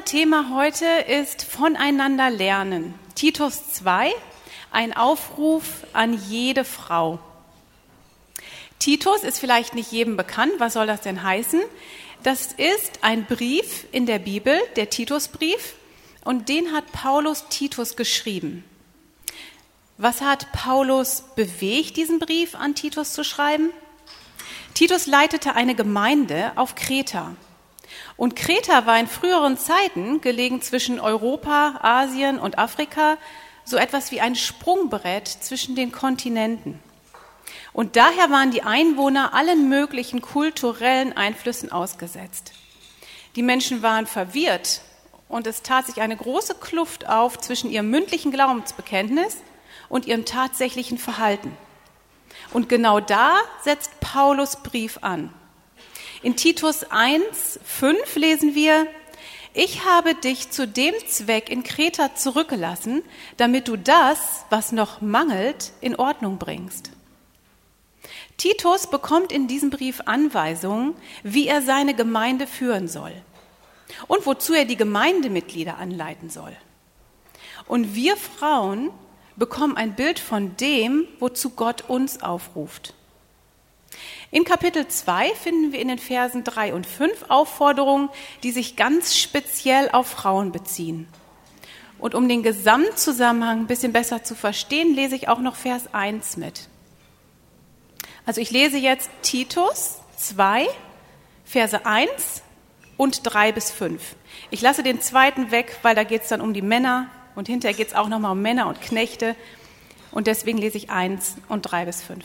Unser Thema heute ist voneinander lernen. Titus 2, ein Aufruf an jede Frau. Titus ist vielleicht nicht jedem bekannt. Was soll das denn heißen? Das ist ein Brief in der Bibel, der Titusbrief, und den hat Paulus Titus geschrieben. Was hat Paulus bewegt, diesen Brief an Titus zu schreiben? Titus leitete eine Gemeinde auf Kreta. Und Kreta war in früheren Zeiten, gelegen zwischen Europa, Asien und Afrika, so etwas wie ein Sprungbrett zwischen den Kontinenten. Und daher waren die Einwohner allen möglichen kulturellen Einflüssen ausgesetzt. Die Menschen waren verwirrt und es tat sich eine große Kluft auf zwischen ihrem mündlichen Glaubensbekenntnis und ihrem tatsächlichen Verhalten. Und genau da setzt Paulus Brief an. In Titus 1, 5 lesen wir, ich habe dich zu dem Zweck in Kreta zurückgelassen, damit du das, was noch mangelt, in Ordnung bringst. Titus bekommt in diesem Brief Anweisungen, wie er seine Gemeinde führen soll und wozu er die Gemeindemitglieder anleiten soll. Und wir Frauen bekommen ein Bild von dem, wozu Gott uns aufruft. In Kapitel 2 finden wir in den Versen 3 und 5 Aufforderungen, die sich ganz speziell auf Frauen beziehen. Und um den Gesamtzusammenhang ein bisschen besser zu verstehen, lese ich auch noch Vers 1 mit. Also ich lese jetzt Titus 2, Verse 1 und 3 bis 5. Ich lasse den zweiten weg, weil da geht es dann um die Männer und hinterher geht es auch nochmal um Männer und Knechte. Und deswegen lese ich 1 und 3 bis 5.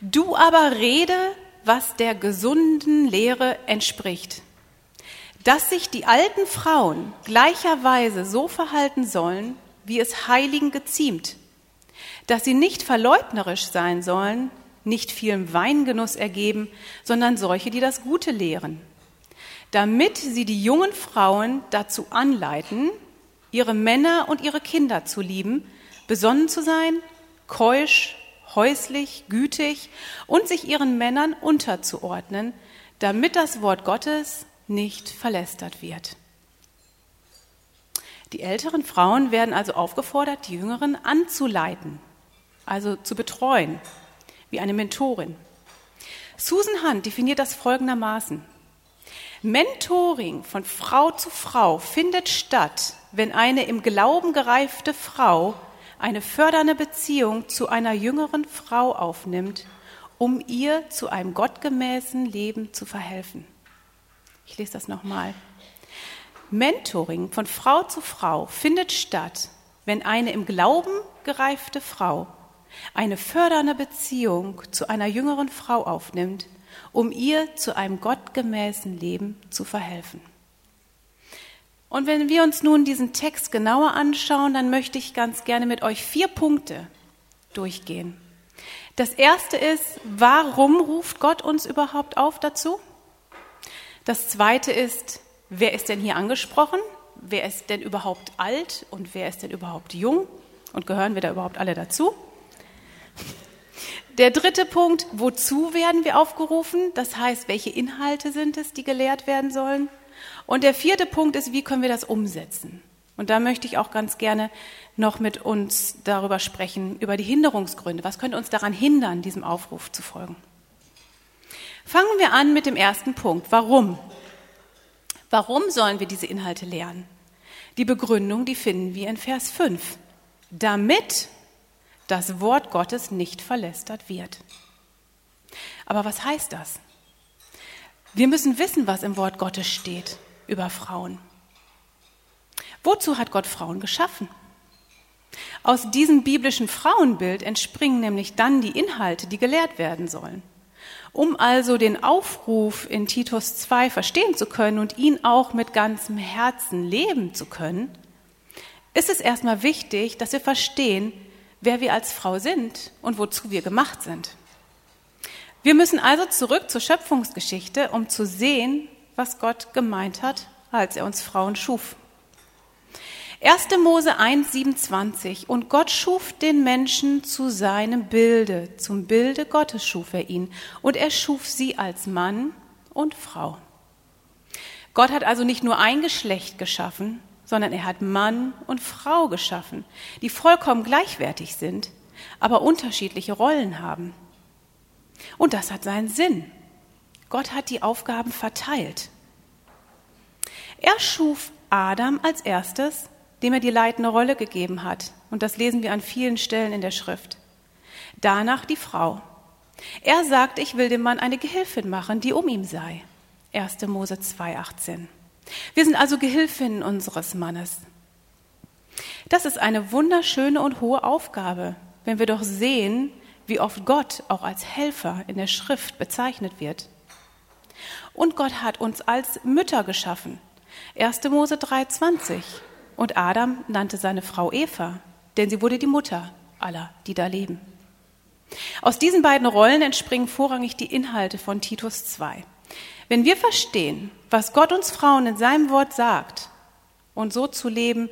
Du aber rede, was der gesunden Lehre entspricht, dass sich die alten Frauen gleicherweise so verhalten sollen, wie es Heiligen geziemt, dass sie nicht verleugnerisch sein sollen, nicht vielem Weingenuss ergeben, sondern solche, die das Gute lehren, damit sie die jungen Frauen dazu anleiten, ihre Männer und ihre Kinder zu lieben, besonnen zu sein, keusch, häuslich, gütig und sich ihren Männern unterzuordnen, damit das Wort Gottes nicht verlästert wird. Die älteren Frauen werden also aufgefordert, die jüngeren anzuleiten, also zu betreuen, wie eine Mentorin. Susan Hunt definiert das folgendermaßen. Mentoring von Frau zu Frau findet statt, wenn eine im Glauben gereifte Frau eine fördernde Beziehung zu einer jüngeren Frau aufnimmt, um ihr zu einem gottgemäßen Leben zu verhelfen. Ich lese das nochmal. Mentoring von Frau zu Frau findet statt, wenn eine im Glauben gereifte Frau eine fördernde Beziehung zu einer jüngeren Frau aufnimmt, um ihr zu einem gottgemäßen Leben zu verhelfen. Und wenn wir uns nun diesen Text genauer anschauen, dann möchte ich ganz gerne mit euch vier Punkte durchgehen. Das erste ist, warum ruft Gott uns überhaupt auf dazu? Das zweite ist, wer ist denn hier angesprochen? Wer ist denn überhaupt alt und wer ist denn überhaupt jung? Und gehören wir da überhaupt alle dazu? Der dritte Punkt, wozu werden wir aufgerufen? Das heißt, welche Inhalte sind es, die gelehrt werden sollen? Und der vierte Punkt ist, wie können wir das umsetzen? Und da möchte ich auch ganz gerne noch mit uns darüber sprechen, über die Hinderungsgründe. Was könnte uns daran hindern, diesem Aufruf zu folgen? Fangen wir an mit dem ersten Punkt. Warum? Warum sollen wir diese Inhalte lernen? Die Begründung, die finden wir in Vers 5. Damit das Wort Gottes nicht verlästert wird. Aber was heißt das? Wir müssen wissen, was im Wort Gottes steht über Frauen. Wozu hat Gott Frauen geschaffen? Aus diesem biblischen Frauenbild entspringen nämlich dann die Inhalte, die gelehrt werden sollen. Um also den Aufruf in Titus 2 verstehen zu können und ihn auch mit ganzem Herzen leben zu können, ist es erstmal wichtig, dass wir verstehen, wer wir als Frau sind und wozu wir gemacht sind. Wir müssen also zurück zur Schöpfungsgeschichte, um zu sehen, was Gott gemeint hat, als er uns Frauen schuf. 1. Mose 1, 27. Und Gott schuf den Menschen zu seinem Bilde. Zum Bilde Gottes schuf er ihn. Und er schuf sie als Mann und Frau. Gott hat also nicht nur ein Geschlecht geschaffen, sondern er hat Mann und Frau geschaffen, die vollkommen gleichwertig sind, aber unterschiedliche Rollen haben. Und das hat seinen Sinn. Gott hat die Aufgaben verteilt. Er schuf Adam als erstes, dem er die leitende Rolle gegeben hat. Und das lesen wir an vielen Stellen in der Schrift. Danach die Frau. Er sagt, ich will dem Mann eine Gehilfin machen, die um ihm sei. 1. Mose 2,18. Wir sind also Gehilfinnen unseres Mannes. Das ist eine wunderschöne und hohe Aufgabe, wenn wir doch sehen, wie oft Gott auch als Helfer in der Schrift bezeichnet wird. Und Gott hat uns als Mütter geschaffen. 1. Mose 3,20. Und Adam nannte seine Frau Eva, denn sie wurde die Mutter aller, die da leben. Aus diesen beiden Rollen entspringen vorrangig die Inhalte von Titus 2. Wenn wir verstehen, was Gott uns Frauen in seinem Wort sagt und so zu leben,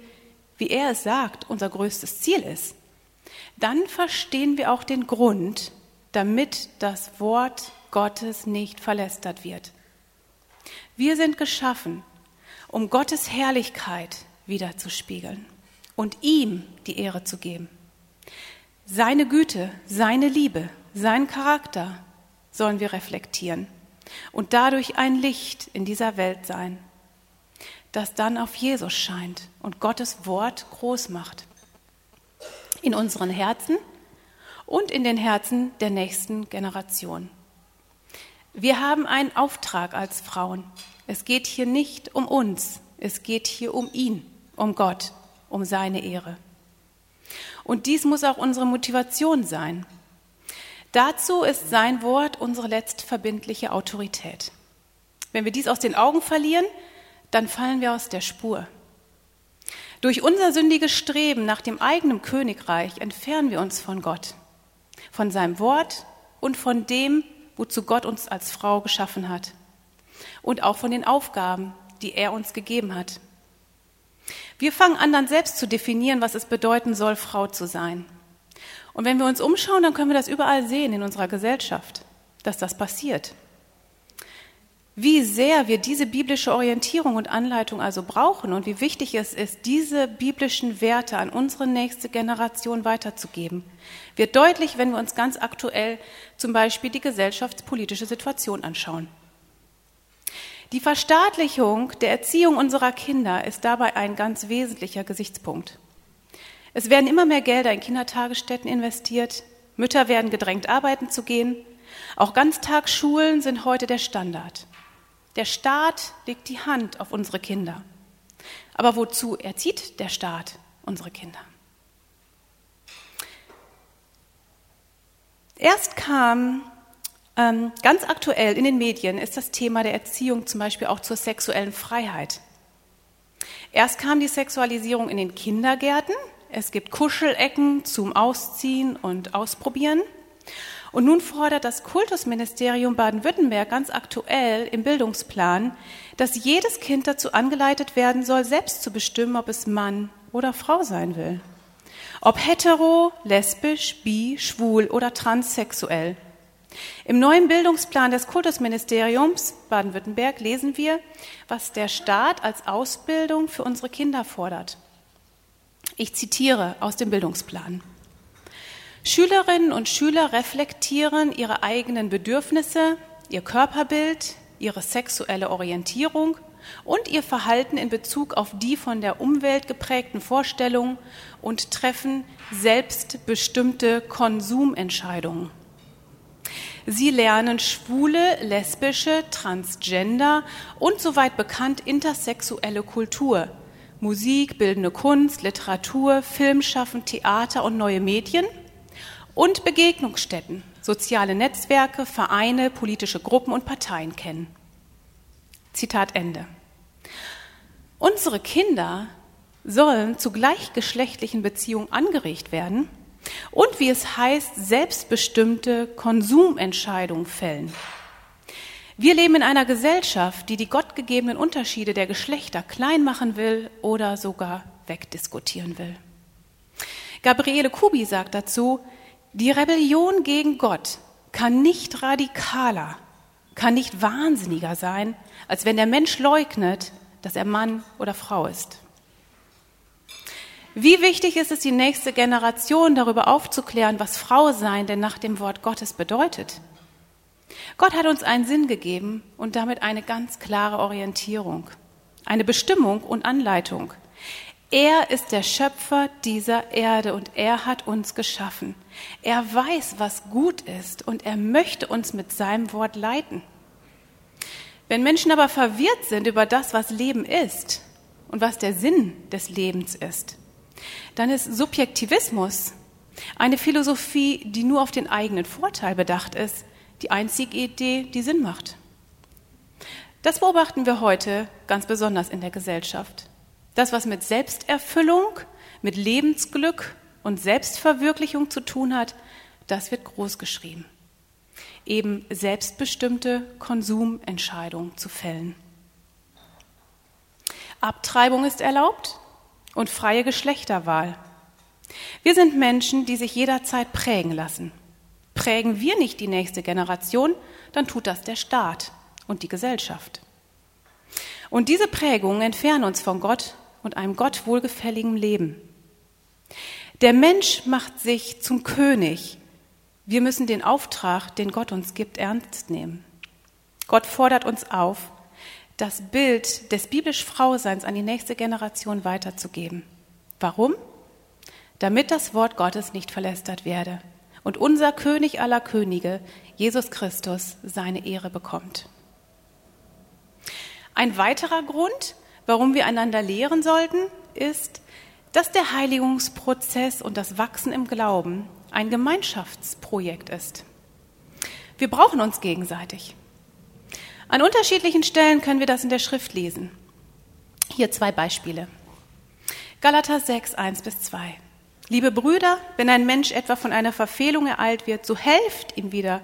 wie er es sagt, unser größtes Ziel ist, dann verstehen wir auch den Grund, damit das Wort Gottes nicht verlästert wird. Wir sind geschaffen, um Gottes Herrlichkeit wiederzuspiegeln und ihm die Ehre zu geben. Seine Güte, seine Liebe, sein Charakter sollen wir reflektieren und dadurch ein Licht in dieser Welt sein, das dann auf Jesus scheint und Gottes Wort groß macht. In unseren Herzen und in den Herzen der nächsten Generation. Wir haben einen Auftrag als Frauen. Es geht hier nicht um uns, es geht hier um ihn, um Gott, um seine Ehre. Und dies muss auch unsere Motivation sein. Dazu ist sein Wort unsere letztverbindliche Autorität. Wenn wir dies aus den Augen verlieren, dann fallen wir aus der Spur. Durch unser sündiges Streben nach dem eigenen Königreich entfernen wir uns von Gott, von seinem Wort und von dem, wozu Gott uns als Frau geschaffen hat und auch von den Aufgaben, die er uns gegeben hat. Wir fangen an, dann selbst zu definieren, was es bedeuten soll, Frau zu sein. Und wenn wir uns umschauen, dann können wir das überall sehen in unserer Gesellschaft, dass das passiert. Wie sehr wir diese biblische Orientierung und Anleitung also brauchen und wie wichtig es ist, diese biblischen Werte an unsere nächste Generation weiterzugeben, wird deutlich, wenn wir uns ganz aktuell zum Beispiel die gesellschaftspolitische Situation anschauen. Die Verstaatlichung der Erziehung unserer Kinder ist dabei ein ganz wesentlicher Gesichtspunkt. Es werden immer mehr Gelder in Kindertagesstätten investiert, Mütter werden gedrängt, arbeiten zu gehen. Auch Ganztagsschulen sind heute der Standard. Der Staat legt die Hand auf unsere Kinder. Aber wozu erzieht der Staat unsere Kinder? Erst kam ähm, ganz aktuell in den Medien ist das Thema der Erziehung zum Beispiel auch zur sexuellen Freiheit. Erst kam die Sexualisierung in den Kindergärten. Es gibt Kuschelecken zum Ausziehen und Ausprobieren. Und nun fordert das Kultusministerium Baden-Württemberg ganz aktuell im Bildungsplan, dass jedes Kind dazu angeleitet werden soll, selbst zu bestimmen, ob es Mann oder Frau sein will. Ob hetero, lesbisch, bi, schwul oder transsexuell. Im neuen Bildungsplan des Kultusministeriums Baden-Württemberg lesen wir, was der Staat als Ausbildung für unsere Kinder fordert. Ich zitiere aus dem Bildungsplan. Schülerinnen und Schüler reflektieren ihre eigenen Bedürfnisse, ihr Körperbild, ihre sexuelle Orientierung und ihr Verhalten in Bezug auf die von der Umwelt geprägten Vorstellungen und treffen selbstbestimmte Konsumentscheidungen. Sie lernen schwule, lesbische, transgender und soweit bekannt intersexuelle Kultur, Musik, bildende Kunst, Literatur, Filmschaffen, Theater und neue Medien und Begegnungsstätten, soziale Netzwerke, Vereine, politische Gruppen und Parteien kennen. Zitat Ende. Unsere Kinder sollen zu gleichgeschlechtlichen Beziehungen angeregt werden und wie es heißt, selbstbestimmte Konsumentscheidungen fällen. Wir leben in einer Gesellschaft, die die gottgegebenen Unterschiede der Geschlechter klein machen will oder sogar wegdiskutieren will. Gabriele Kubi sagt dazu, die Rebellion gegen Gott kann nicht radikaler kann nicht wahnsinniger sein, als wenn der Mensch leugnet, dass er Mann oder Frau ist. Wie wichtig ist es, die nächste Generation darüber aufzuklären, was Frau sein denn nach dem Wort Gottes bedeutet? Gott hat uns einen Sinn gegeben und damit eine ganz klare Orientierung, eine Bestimmung und Anleitung. Er ist der Schöpfer dieser Erde und er hat uns geschaffen. Er weiß, was gut ist und er möchte uns mit seinem Wort leiten. Wenn Menschen aber verwirrt sind über das, was Leben ist und was der Sinn des Lebens ist, dann ist Subjektivismus eine Philosophie, die nur auf den eigenen Vorteil bedacht ist, die einzige Idee, die Sinn macht. Das beobachten wir heute ganz besonders in der Gesellschaft. Das, was mit Selbsterfüllung, mit Lebensglück und Selbstverwirklichung zu tun hat, das wird groß geschrieben. Eben selbstbestimmte Konsumentscheidungen zu fällen. Abtreibung ist erlaubt und freie Geschlechterwahl. Wir sind Menschen, die sich jederzeit prägen lassen. Prägen wir nicht die nächste Generation, dann tut das der Staat und die Gesellschaft. Und diese Prägungen entfernen uns von Gott und einem Gott wohlgefälligen Leben. Der Mensch macht sich zum König. Wir müssen den Auftrag, den Gott uns gibt, ernst nehmen. Gott fordert uns auf, das Bild des biblisch Frauseins an die nächste Generation weiterzugeben. Warum? Damit das Wort Gottes nicht verlästert werde und unser König aller Könige, Jesus Christus, seine Ehre bekommt. Ein weiterer Grund, warum wir einander lehren sollten, ist, dass der Heiligungsprozess und das Wachsen im Glauben ein Gemeinschaftsprojekt ist. Wir brauchen uns gegenseitig. An unterschiedlichen Stellen können wir das in der Schrift lesen. Hier zwei Beispiele. Galater 6, 1 bis 2. Liebe Brüder, wenn ein Mensch etwa von einer Verfehlung ereilt wird, so helft ihm wieder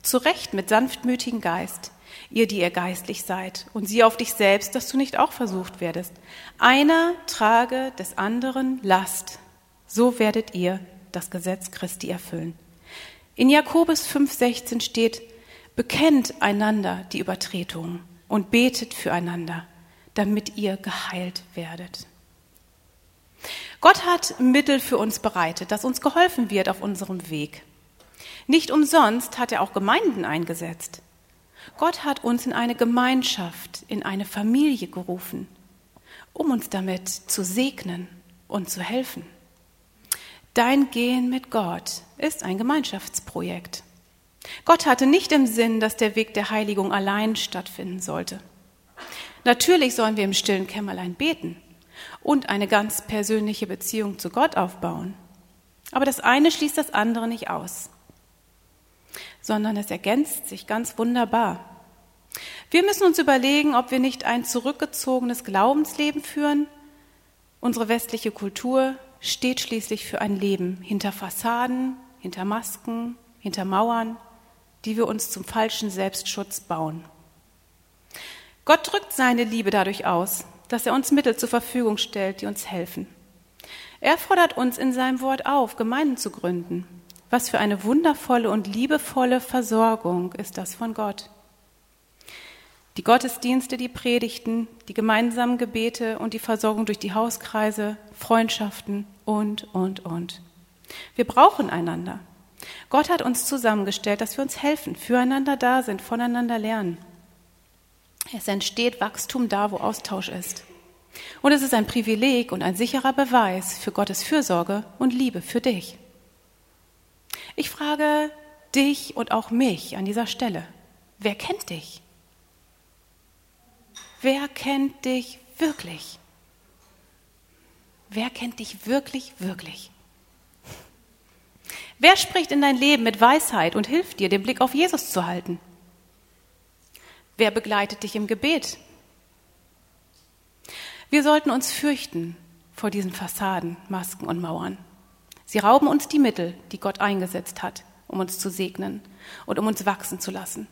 zurecht mit sanftmütigem Geist, ihr, die ihr geistlich seid, und sieh auf dich selbst, dass du nicht auch versucht werdest. Einer trage des anderen Last, so werdet ihr das Gesetz Christi erfüllen. In Jakobus 5,16 steht, bekennt einander die Übertretungen und betet füreinander, damit ihr geheilt werdet. Gott hat Mittel für uns bereitet, dass uns geholfen wird auf unserem Weg. Nicht umsonst hat er auch Gemeinden eingesetzt. Gott hat uns in eine Gemeinschaft, in eine Familie gerufen, um uns damit zu segnen und zu helfen. Dein Gehen mit Gott ist ein Gemeinschaftsprojekt. Gott hatte nicht im Sinn, dass der Weg der Heiligung allein stattfinden sollte. Natürlich sollen wir im stillen Kämmerlein beten und eine ganz persönliche Beziehung zu Gott aufbauen. Aber das eine schließt das andere nicht aus, sondern es ergänzt sich ganz wunderbar. Wir müssen uns überlegen, ob wir nicht ein zurückgezogenes Glaubensleben führen. Unsere westliche Kultur steht schließlich für ein Leben hinter Fassaden, hinter Masken, hinter Mauern, die wir uns zum falschen Selbstschutz bauen. Gott drückt seine Liebe dadurch aus, dass er uns Mittel zur Verfügung stellt, die uns helfen. Er fordert uns in seinem Wort auf, Gemeinden zu gründen. Was für eine wundervolle und liebevolle Versorgung ist das von Gott. Die Gottesdienste, die Predigten, die gemeinsamen Gebete und die Versorgung durch die Hauskreise, Freundschaften und, und, und. Wir brauchen einander. Gott hat uns zusammengestellt, dass wir uns helfen, füreinander da sind, voneinander lernen. Es entsteht Wachstum da, wo Austausch ist. Und es ist ein Privileg und ein sicherer Beweis für Gottes Fürsorge und Liebe für dich. Ich frage dich und auch mich an dieser Stelle, wer kennt dich? Wer kennt dich wirklich? Wer kennt dich wirklich, wirklich? Wer spricht in dein Leben mit Weisheit und hilft dir, den Blick auf Jesus zu halten? Wer begleitet dich im Gebet? Wir sollten uns fürchten vor diesen Fassaden, Masken und Mauern. Sie rauben uns die Mittel, die Gott eingesetzt hat, um uns zu segnen und um uns wachsen zu lassen.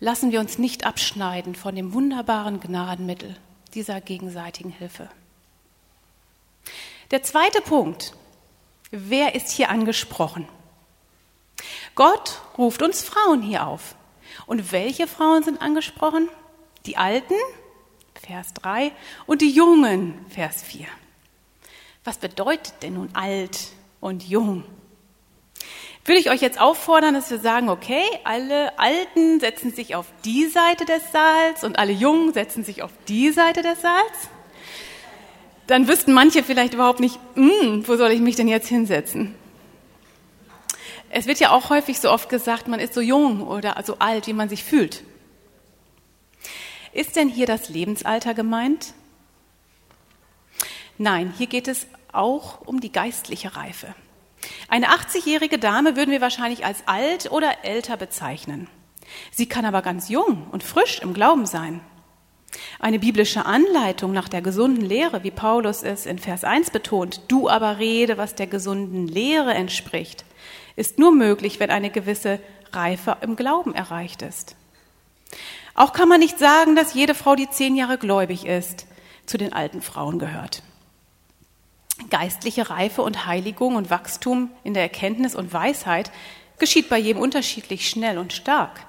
Lassen wir uns nicht abschneiden von dem wunderbaren Gnadenmittel dieser gegenseitigen Hilfe. Der zweite Punkt. Wer ist hier angesprochen? Gott ruft uns Frauen hier auf. Und welche Frauen sind angesprochen? Die Alten, Vers 3, und die Jungen, Vers 4. Was bedeutet denn nun alt und jung? Würde ich euch jetzt auffordern, dass wir sagen, okay, alle Alten setzen sich auf die Seite des Saals und alle Jungen setzen sich auf die Seite des Saals? Dann wüssten manche vielleicht überhaupt nicht, hm, wo soll ich mich denn jetzt hinsetzen? Es wird ja auch häufig so oft gesagt, man ist so jung oder so alt, wie man sich fühlt. Ist denn hier das Lebensalter gemeint? Nein, hier geht es auch um die geistliche Reife. Eine 80-jährige Dame würden wir wahrscheinlich als alt oder älter bezeichnen. Sie kann aber ganz jung und frisch im Glauben sein. Eine biblische Anleitung nach der gesunden Lehre, wie Paulus es in Vers 1 betont, du aber rede, was der gesunden Lehre entspricht, ist nur möglich, wenn eine gewisse Reife im Glauben erreicht ist. Auch kann man nicht sagen, dass jede Frau, die zehn Jahre gläubig ist, zu den alten Frauen gehört. Geistliche Reife und Heiligung und Wachstum in der Erkenntnis und Weisheit geschieht bei jedem unterschiedlich schnell und stark.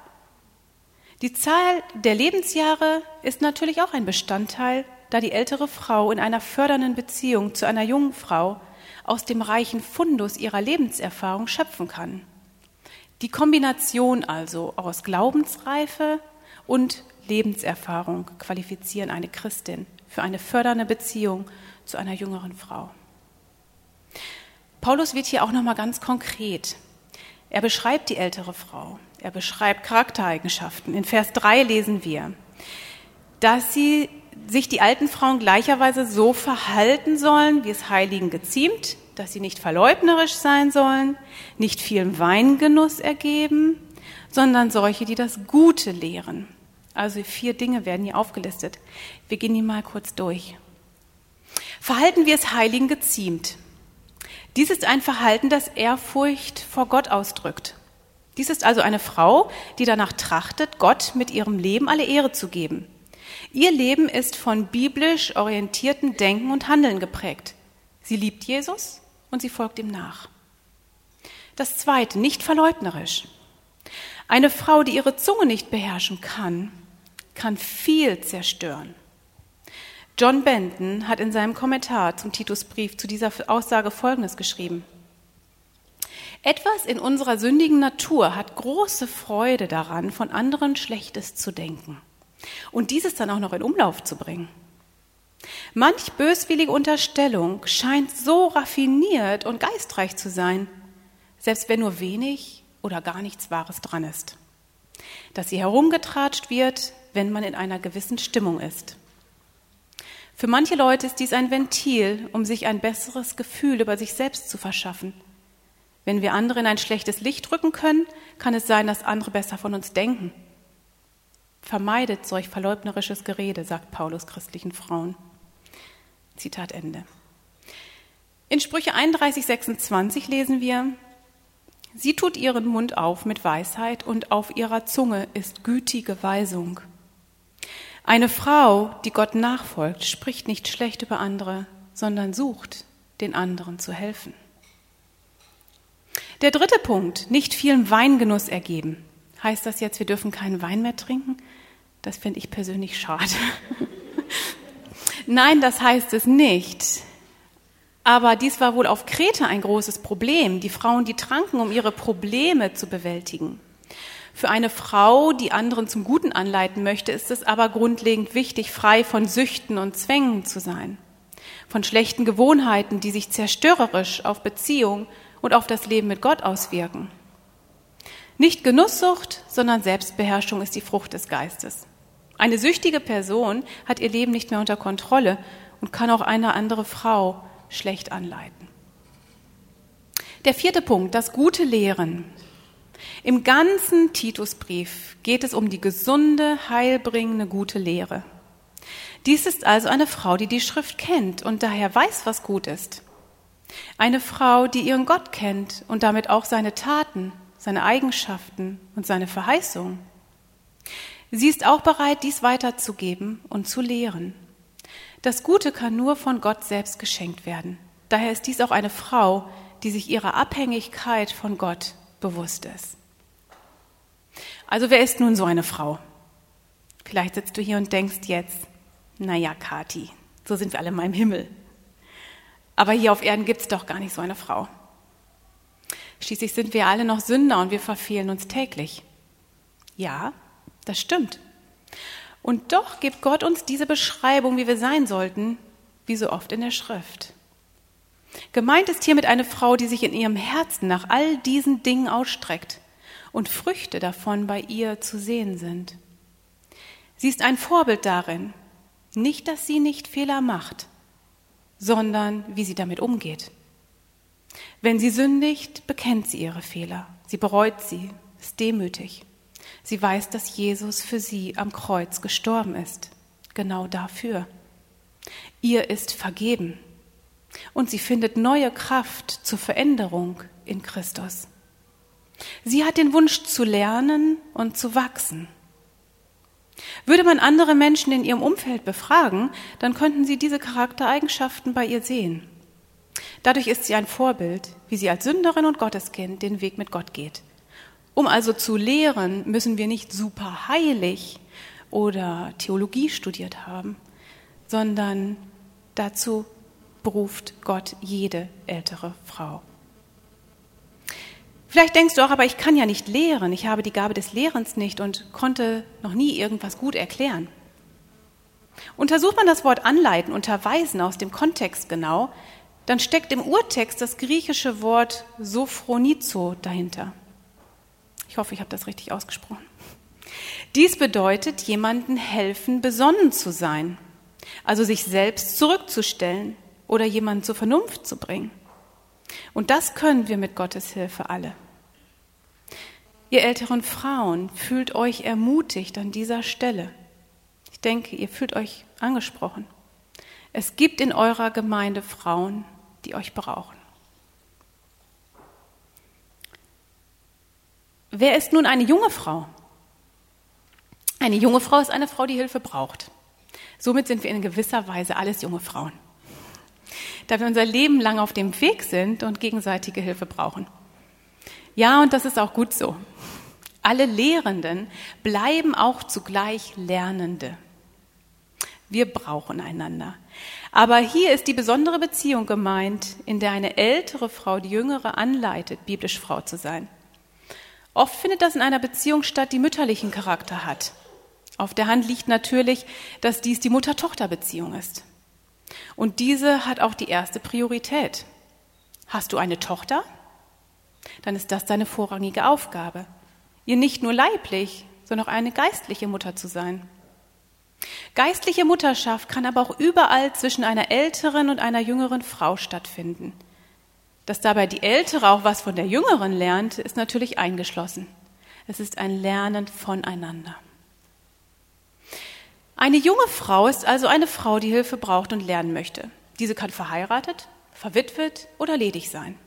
Die Zahl der Lebensjahre ist natürlich auch ein Bestandteil, da die ältere Frau in einer fördernden Beziehung zu einer jungen Frau aus dem reichen Fundus ihrer Lebenserfahrung schöpfen kann. Die Kombination also aus Glaubensreife und Lebenserfahrung qualifizieren eine Christin für eine fördernde Beziehung zu einer jüngeren Frau. Paulus wird hier auch noch mal ganz konkret. Er beschreibt die ältere Frau. Er beschreibt Charaktereigenschaften. In Vers 3 lesen wir, dass sie sich die alten Frauen gleicherweise so verhalten sollen, wie es Heiligen geziemt, dass sie nicht verleugnerisch sein sollen, nicht viel Weingenuss ergeben, sondern solche, die das Gute lehren. Also vier Dinge werden hier aufgelistet. Wir gehen die mal kurz durch. Verhalten, wie es Heiligen geziemt. Dies ist ein Verhalten, das Ehrfurcht vor Gott ausdrückt. Dies ist also eine Frau, die danach trachtet, Gott mit ihrem Leben alle Ehre zu geben. Ihr Leben ist von biblisch orientierten Denken und Handeln geprägt. Sie liebt Jesus und sie folgt ihm nach. Das zweite, nicht verleugnerisch. Eine Frau, die ihre Zunge nicht beherrschen kann, kann viel zerstören. John Benton hat in seinem Kommentar zum Titusbrief zu dieser Aussage Folgendes geschrieben. Etwas in unserer sündigen Natur hat große Freude daran, von anderen Schlechtes zu denken und dieses dann auch noch in Umlauf zu bringen. Manch böswillige Unterstellung scheint so raffiniert und geistreich zu sein, selbst wenn nur wenig oder gar nichts Wahres dran ist, dass sie herumgetratscht wird, wenn man in einer gewissen Stimmung ist. Für manche Leute ist dies ein Ventil, um sich ein besseres Gefühl über sich selbst zu verschaffen. Wenn wir andere in ein schlechtes Licht rücken können, kann es sein, dass andere besser von uns denken. Vermeidet solch verleugnerisches Gerede, sagt Paulus christlichen Frauen. Zitat Ende. In Sprüche 31, 26 lesen wir, Sie tut ihren Mund auf mit Weisheit und auf ihrer Zunge ist gütige Weisung. Eine Frau, die Gott nachfolgt, spricht nicht schlecht über andere, sondern sucht, den anderen zu helfen. Der dritte Punkt, nicht vielen Weingenuss ergeben. Heißt das jetzt, wir dürfen keinen Wein mehr trinken? Das finde ich persönlich schade. Nein, das heißt es nicht. Aber dies war wohl auf Kreta ein großes Problem. Die Frauen, die tranken, um ihre Probleme zu bewältigen. Für eine Frau, die anderen zum Guten anleiten möchte, ist es aber grundlegend wichtig, frei von Süchten und Zwängen zu sein, von schlechten Gewohnheiten, die sich zerstörerisch auf Beziehung und auf das Leben mit Gott auswirken. Nicht Genusssucht, sondern Selbstbeherrschung ist die Frucht des Geistes. Eine süchtige Person hat ihr Leben nicht mehr unter Kontrolle und kann auch eine andere Frau schlecht anleiten. Der vierte Punkt, das gute Lehren. Im ganzen Titusbrief geht es um die gesunde, heilbringende, gute Lehre. Dies ist also eine Frau, die die Schrift kennt und daher weiß, was gut ist. Eine Frau, die ihren Gott kennt und damit auch seine Taten, seine Eigenschaften und seine Verheißungen. Sie ist auch bereit, dies weiterzugeben und zu lehren. Das Gute kann nur von Gott selbst geschenkt werden. Daher ist dies auch eine Frau, die sich ihrer Abhängigkeit von Gott bewusst ist. Also wer ist nun so eine Frau? Vielleicht sitzt du hier und denkst jetzt, naja, Kati, so sind wir alle in meinem Himmel. Aber hier auf Erden gibt es doch gar nicht so eine Frau. Schließlich sind wir alle noch Sünder und wir verfehlen uns täglich. Ja, das stimmt. Und doch gibt Gott uns diese Beschreibung, wie wir sein sollten, wie so oft in der Schrift. Gemeint ist hiermit eine Frau, die sich in ihrem Herzen nach all diesen Dingen ausstreckt und Früchte davon bei ihr zu sehen sind. Sie ist ein Vorbild darin, nicht, dass sie nicht Fehler macht, sondern wie sie damit umgeht. Wenn sie sündigt, bekennt sie ihre Fehler, sie bereut sie, ist demütig. Sie weiß, dass Jesus für sie am Kreuz gestorben ist, genau dafür. Ihr ist vergeben und sie findet neue Kraft zur Veränderung in Christus. Sie hat den Wunsch zu lernen und zu wachsen. Würde man andere Menschen in ihrem Umfeld befragen, dann könnten sie diese Charaktereigenschaften bei ihr sehen. Dadurch ist sie ein Vorbild, wie sie als Sünderin und Gotteskind den Weg mit Gott geht. Um also zu lehren, müssen wir nicht super heilig oder Theologie studiert haben, sondern dazu beruft Gott jede ältere Frau. Vielleicht denkst du auch, aber ich kann ja nicht lehren, ich habe die Gabe des Lehrens nicht und konnte noch nie irgendwas gut erklären. Untersucht man das Wort anleiten, unterweisen aus dem Kontext genau, dann steckt im Urtext das griechische Wort sophronizo dahinter. Ich hoffe, ich habe das richtig ausgesprochen. Dies bedeutet, jemanden helfen, besonnen zu sein, also sich selbst zurückzustellen oder jemanden zur Vernunft zu bringen. Und das können wir mit Gottes Hilfe alle. Ihr älteren Frauen, fühlt euch ermutigt an dieser Stelle. Ich denke, ihr fühlt euch angesprochen. Es gibt in eurer Gemeinde Frauen, die euch brauchen. Wer ist nun eine junge Frau? Eine junge Frau ist eine Frau, die Hilfe braucht. Somit sind wir in gewisser Weise alles junge Frauen, da wir unser Leben lang auf dem Weg sind und gegenseitige Hilfe brauchen. Ja, und das ist auch gut so. Alle Lehrenden bleiben auch zugleich Lernende. Wir brauchen einander. Aber hier ist die besondere Beziehung gemeint, in der eine ältere Frau die jüngere anleitet, biblisch Frau zu sein. Oft findet das in einer Beziehung statt, die mütterlichen Charakter hat. Auf der Hand liegt natürlich, dass dies die Mutter-Tochter-Beziehung ist. Und diese hat auch die erste Priorität. Hast du eine Tochter? Dann ist das deine vorrangige Aufgabe, ihr nicht nur leiblich, sondern auch eine geistliche Mutter zu sein. Geistliche Mutterschaft kann aber auch überall zwischen einer älteren und einer jüngeren Frau stattfinden. Dass dabei die Ältere auch was von der Jüngeren lernt, ist natürlich eingeschlossen. Es ist ein Lernen voneinander. Eine junge Frau ist also eine Frau, die Hilfe braucht und lernen möchte. Diese kann verheiratet, verwitwet oder ledig sein.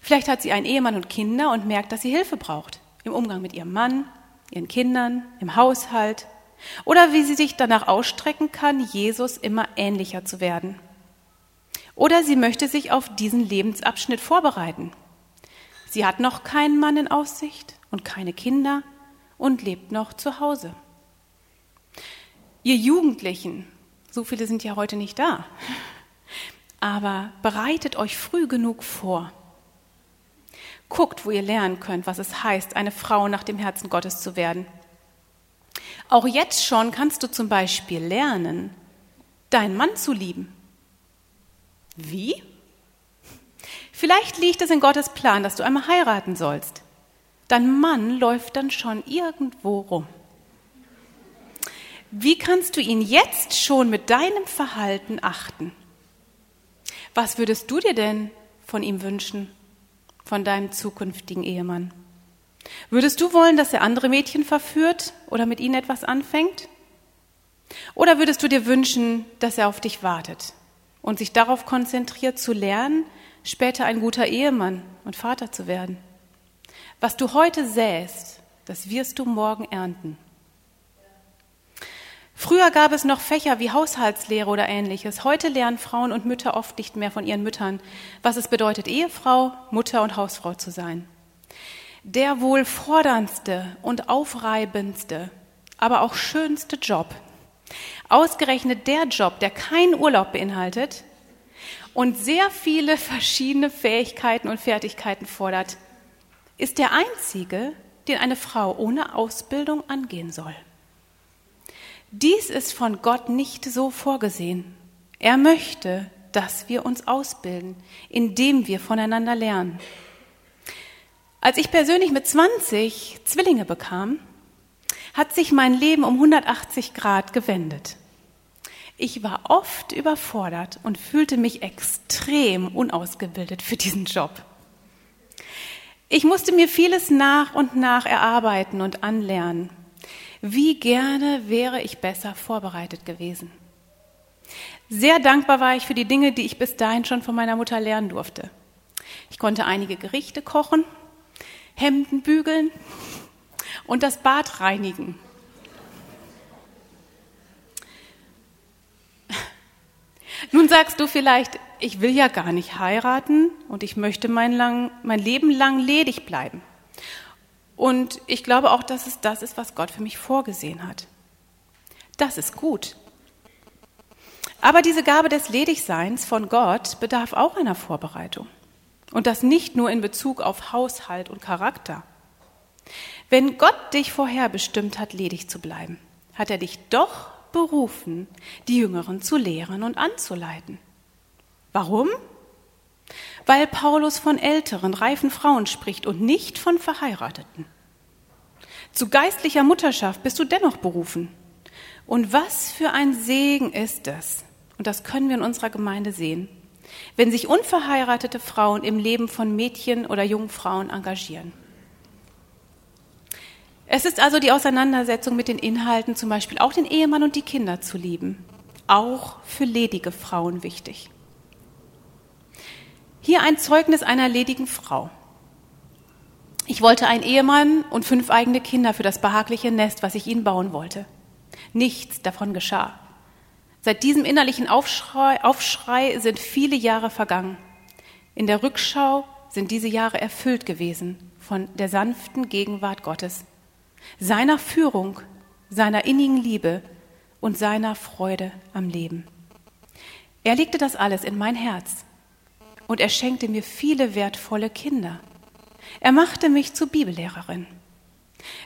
Vielleicht hat sie einen Ehemann und Kinder und merkt, dass sie Hilfe braucht im Umgang mit ihrem Mann, ihren Kindern, im Haushalt oder wie sie sich danach ausstrecken kann, Jesus immer ähnlicher zu werden. Oder sie möchte sich auf diesen Lebensabschnitt vorbereiten. Sie hat noch keinen Mann in Aussicht und keine Kinder und lebt noch zu Hause. Ihr Jugendlichen, so viele sind ja heute nicht da, aber bereitet euch früh genug vor. Guckt, wo ihr lernen könnt, was es heißt, eine Frau nach dem Herzen Gottes zu werden. Auch jetzt schon kannst du zum Beispiel lernen, deinen Mann zu lieben. Wie? Vielleicht liegt es in Gottes Plan, dass du einmal heiraten sollst. Dein Mann läuft dann schon irgendwo rum. Wie kannst du ihn jetzt schon mit deinem Verhalten achten? Was würdest du dir denn von ihm wünschen, von deinem zukünftigen Ehemann? Würdest du wollen, dass er andere Mädchen verführt oder mit ihnen etwas anfängt? Oder würdest du dir wünschen, dass er auf dich wartet und sich darauf konzentriert zu lernen, später ein guter Ehemann und Vater zu werden? Was du heute säst, das wirst du morgen ernten. Früher gab es noch Fächer wie Haushaltslehre oder ähnliches. Heute lernen Frauen und Mütter oft nicht mehr von ihren Müttern, was es bedeutet, Ehefrau, Mutter und Hausfrau zu sein. der wohl forderndste und aufreibendste, aber auch schönste Job. Ausgerechnet der Job, der keinen Urlaub beinhaltet und sehr viele verschiedene Fähigkeiten und Fertigkeiten fordert, ist der einzige, den eine Frau ohne Ausbildung angehen soll. Dies ist von Gott nicht so vorgesehen. Er möchte, dass wir uns ausbilden, indem wir voneinander lernen. Als ich persönlich mit 20 Zwillinge bekam, hat sich mein Leben um 180 Grad gewendet. Ich war oft überfordert und fühlte mich extrem unausgebildet für diesen Job. Ich musste mir vieles nach und nach erarbeiten und anlernen. Wie gerne wäre ich besser vorbereitet gewesen. Sehr dankbar war ich für die Dinge, die ich bis dahin schon von meiner Mutter lernen durfte. Ich konnte einige Gerichte kochen Hemden bügeln und das Bad reinigen. Nun sagst du vielleicht, ich will ja gar nicht heiraten und ich möchte mein, lang, mein Leben lang ledig bleiben. Und ich glaube auch, dass es das ist, was Gott für mich vorgesehen hat. Das ist gut. Aber diese Gabe des Ledigseins von Gott bedarf auch einer Vorbereitung. Und das nicht nur in Bezug auf Haushalt und Charakter. Wenn Gott dich vorherbestimmt hat, ledig zu bleiben, hat er dich doch berufen, die Jüngeren zu lehren und anzuleiten. Warum? Weil Paulus von älteren, reifen Frauen spricht und nicht von Verheirateten. Zu geistlicher Mutterschaft bist du dennoch berufen. Und was für ein Segen ist es, und das können wir in unserer Gemeinde sehen, wenn sich unverheiratete Frauen im Leben von Mädchen oder jungen Frauen engagieren. Es ist also die Auseinandersetzung mit den Inhalten, zum Beispiel auch den Ehemann und die Kinder zu lieben, auch für ledige Frauen wichtig. Hier ein Zeugnis einer ledigen Frau. Ich wollte einen Ehemann und fünf eigene Kinder für das behagliche Nest, was ich ihnen bauen wollte. Nichts davon geschah. Seit diesem innerlichen Aufschrei, Aufschrei sind viele Jahre vergangen. In der Rückschau sind diese Jahre erfüllt gewesen von der sanften Gegenwart Gottes, seiner Führung, seiner innigen Liebe und seiner Freude am Leben. Er legte das alles in mein Herz und er schenkte mir viele wertvolle Kinder. Er machte mich zur Bibellehrerin.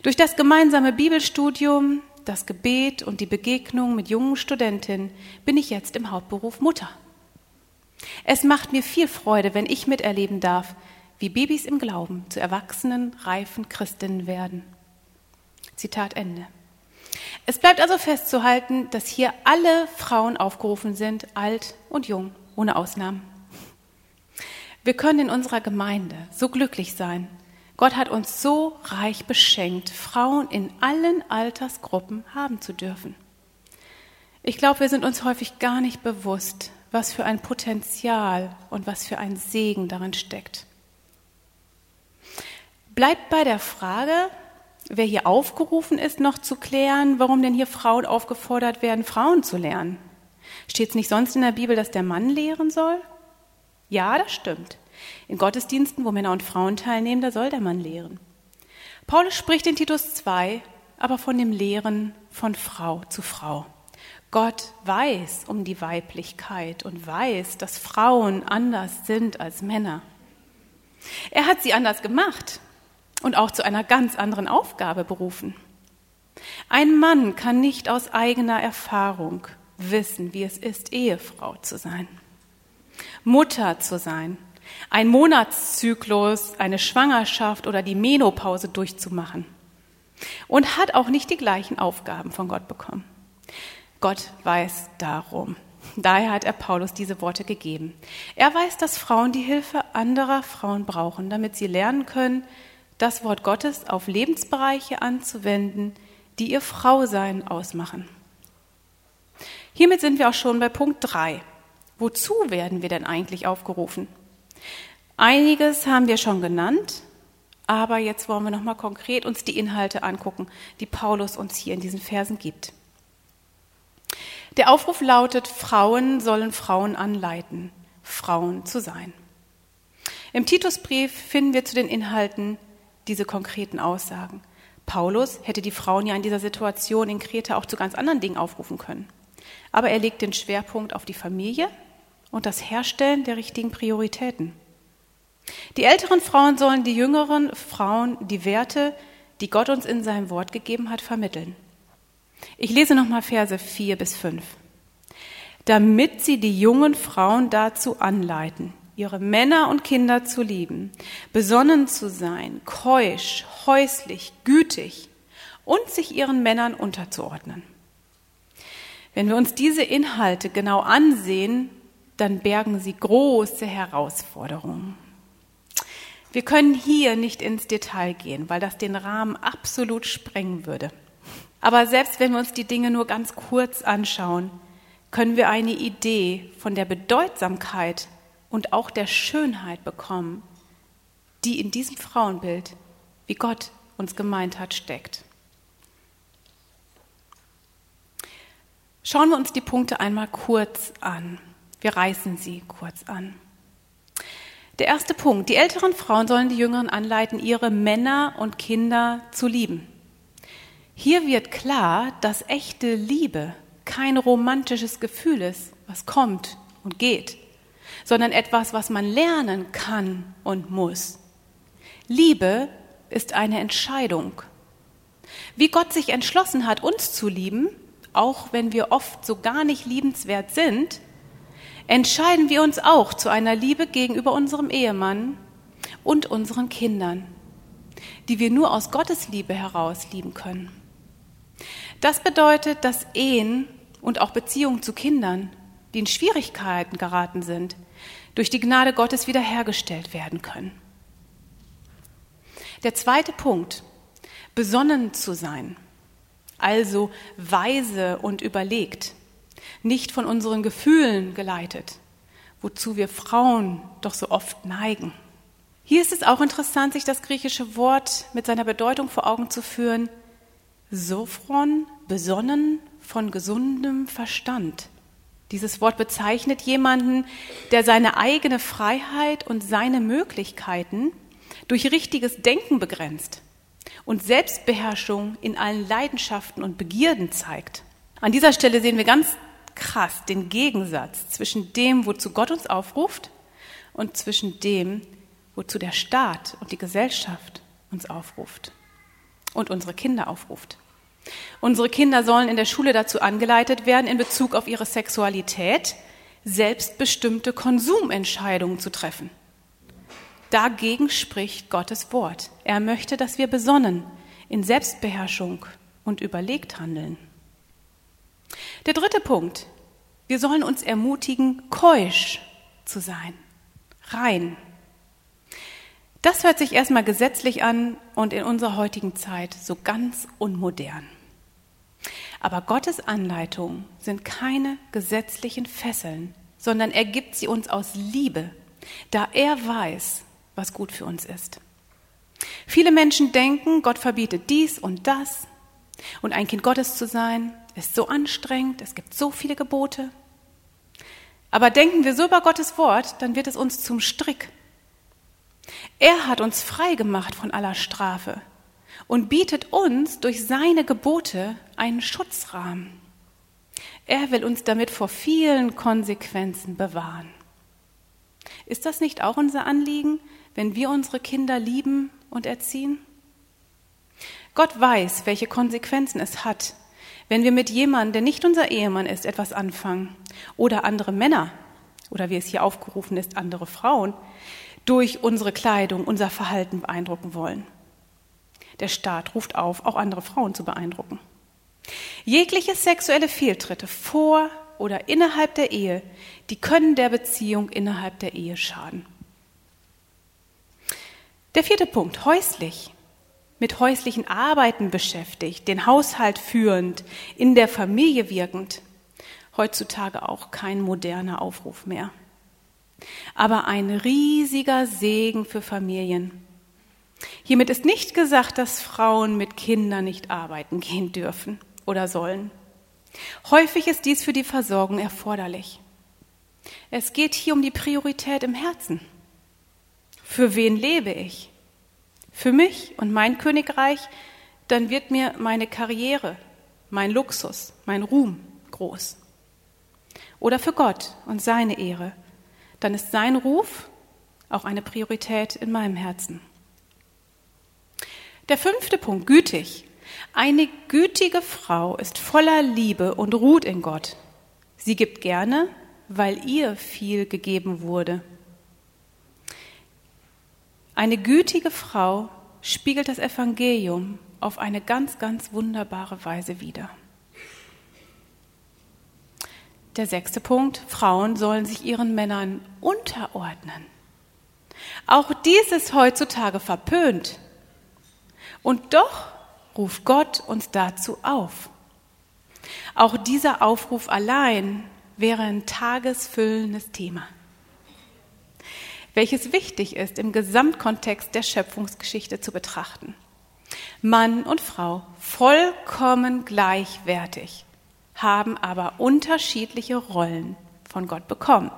Durch das gemeinsame Bibelstudium, das Gebet und die Begegnung mit jungen Studentinnen bin ich jetzt im Hauptberuf Mutter. Es macht mir viel Freude, wenn ich miterleben darf, wie Babys im Glauben zu erwachsenen, reifen Christinnen werden. Zitat Ende. Es bleibt also festzuhalten, dass hier alle Frauen aufgerufen sind, alt und jung, ohne Ausnahmen. Wir können in unserer Gemeinde so glücklich sein, Gott hat uns so reich beschenkt, Frauen in allen Altersgruppen haben zu dürfen. Ich glaube, wir sind uns häufig gar nicht bewusst, was für ein Potenzial und was für ein Segen darin steckt. Bleibt bei der Frage, wer hier aufgerufen ist, noch zu klären, warum denn hier Frauen aufgefordert werden, Frauen zu lernen. Steht es nicht sonst in der Bibel, dass der Mann lehren soll? Ja, das stimmt. In Gottesdiensten, wo Männer und Frauen teilnehmen, da soll der Mann lehren. Paulus spricht in Titus 2 aber von dem Lehren von Frau zu Frau. Gott weiß um die Weiblichkeit und weiß, dass Frauen anders sind als Männer. Er hat sie anders gemacht und auch zu einer ganz anderen Aufgabe berufen. Ein Mann kann nicht aus eigener Erfahrung wissen, wie es ist, Ehefrau zu sein, Mutter zu sein ein Monatszyklus, eine Schwangerschaft oder die Menopause durchzumachen. Und hat auch nicht die gleichen Aufgaben von Gott bekommen. Gott weiß darum. Daher hat er Paulus diese Worte gegeben. Er weiß, dass Frauen die Hilfe anderer Frauen brauchen, damit sie lernen können, das Wort Gottes auf Lebensbereiche anzuwenden, die ihr Frausein ausmachen. Hiermit sind wir auch schon bei Punkt 3. Wozu werden wir denn eigentlich aufgerufen? Einiges haben wir schon genannt, aber jetzt wollen wir nochmal konkret uns die Inhalte angucken, die Paulus uns hier in diesen Versen gibt. Der Aufruf lautet, Frauen sollen Frauen anleiten, Frauen zu sein. Im Titusbrief finden wir zu den Inhalten diese konkreten Aussagen. Paulus hätte die Frauen ja in dieser Situation in Kreta auch zu ganz anderen Dingen aufrufen können. Aber er legt den Schwerpunkt auf die Familie und das Herstellen der richtigen Prioritäten. Die älteren Frauen sollen die jüngeren Frauen die Werte, die Gott uns in seinem Wort gegeben hat, vermitteln. Ich lese nochmal Verse 4 bis 5. Damit sie die jungen Frauen dazu anleiten, ihre Männer und Kinder zu lieben, besonnen zu sein, keusch, häuslich, gütig und sich ihren Männern unterzuordnen. Wenn wir uns diese Inhalte genau ansehen, dann bergen sie große Herausforderungen. Wir können hier nicht ins Detail gehen, weil das den Rahmen absolut sprengen würde. Aber selbst wenn wir uns die Dinge nur ganz kurz anschauen, können wir eine Idee von der Bedeutsamkeit und auch der Schönheit bekommen, die in diesem Frauenbild, wie Gott uns gemeint hat, steckt. Schauen wir uns die Punkte einmal kurz an. Wir reißen sie kurz an. Der erste Punkt. Die älteren Frauen sollen die Jüngeren anleiten, ihre Männer und Kinder zu lieben. Hier wird klar, dass echte Liebe kein romantisches Gefühl ist, was kommt und geht, sondern etwas, was man lernen kann und muss. Liebe ist eine Entscheidung. Wie Gott sich entschlossen hat, uns zu lieben, auch wenn wir oft so gar nicht liebenswert sind, entscheiden wir uns auch zu einer Liebe gegenüber unserem Ehemann und unseren Kindern, die wir nur aus Gottes Liebe heraus lieben können. Das bedeutet, dass Ehen und auch Beziehungen zu Kindern, die in Schwierigkeiten geraten sind, durch die Gnade Gottes wiederhergestellt werden können. Der zweite Punkt, besonnen zu sein, also weise und überlegt nicht von unseren Gefühlen geleitet, wozu wir Frauen doch so oft neigen. Hier ist es auch interessant, sich das griechische Wort mit seiner Bedeutung vor Augen zu führen. Sophron, besonnen, von gesundem Verstand. Dieses Wort bezeichnet jemanden, der seine eigene Freiheit und seine Möglichkeiten durch richtiges Denken begrenzt und Selbstbeherrschung in allen Leidenschaften und Begierden zeigt. An dieser Stelle sehen wir ganz krass den Gegensatz zwischen dem, wozu Gott uns aufruft, und zwischen dem, wozu der Staat und die Gesellschaft uns aufruft und unsere Kinder aufruft. Unsere Kinder sollen in der Schule dazu angeleitet werden, in Bezug auf ihre Sexualität selbstbestimmte Konsumentscheidungen zu treffen. Dagegen spricht Gottes Wort. Er möchte, dass wir besonnen, in Selbstbeherrschung und überlegt handeln. Der dritte Punkt. Wir sollen uns ermutigen, keusch zu sein, rein. Das hört sich erstmal gesetzlich an und in unserer heutigen Zeit so ganz unmodern. Aber Gottes Anleitungen sind keine gesetzlichen Fesseln, sondern er gibt sie uns aus Liebe, da er weiß, was gut für uns ist. Viele Menschen denken, Gott verbietet dies und das und ein Kind Gottes zu sein ist so anstrengend, es gibt so viele Gebote. Aber denken wir so über Gottes Wort, dann wird es uns zum Strick. Er hat uns frei gemacht von aller Strafe und bietet uns durch seine Gebote einen Schutzrahmen. Er will uns damit vor vielen Konsequenzen bewahren. Ist das nicht auch unser Anliegen, wenn wir unsere Kinder lieben und erziehen? Gott weiß, welche Konsequenzen es hat, wenn wir mit jemandem, der nicht unser Ehemann ist, etwas anfangen oder andere Männer oder wie es hier aufgerufen ist, andere Frauen, durch unsere Kleidung, unser Verhalten beeindrucken wollen. Der Staat ruft auf, auch andere Frauen zu beeindrucken. Jegliche sexuelle Fehltritte vor oder innerhalb der Ehe, die können der Beziehung innerhalb der Ehe schaden. Der vierte Punkt, häuslich mit häuslichen Arbeiten beschäftigt, den Haushalt führend, in der Familie wirkend. Heutzutage auch kein moderner Aufruf mehr. Aber ein riesiger Segen für Familien. Hiermit ist nicht gesagt, dass Frauen mit Kindern nicht arbeiten gehen dürfen oder sollen. Häufig ist dies für die Versorgung erforderlich. Es geht hier um die Priorität im Herzen. Für wen lebe ich? Für mich und mein Königreich, dann wird mir meine Karriere, mein Luxus, mein Ruhm groß. Oder für Gott und seine Ehre, dann ist sein Ruf auch eine Priorität in meinem Herzen. Der fünfte Punkt, gütig. Eine gütige Frau ist voller Liebe und ruht in Gott. Sie gibt gerne, weil ihr viel gegeben wurde. Eine gütige Frau spiegelt das Evangelium auf eine ganz, ganz wunderbare Weise wider. Der sechste Punkt, Frauen sollen sich ihren Männern unterordnen. Auch dies ist heutzutage verpönt. Und doch ruft Gott uns dazu auf. Auch dieser Aufruf allein wäre ein tagesfüllendes Thema, welches wichtig ist, im Gesamtkontext der Schöpfungsgeschichte zu betrachten. Mann und Frau vollkommen gleichwertig, haben aber unterschiedliche Rollen von Gott bekommen.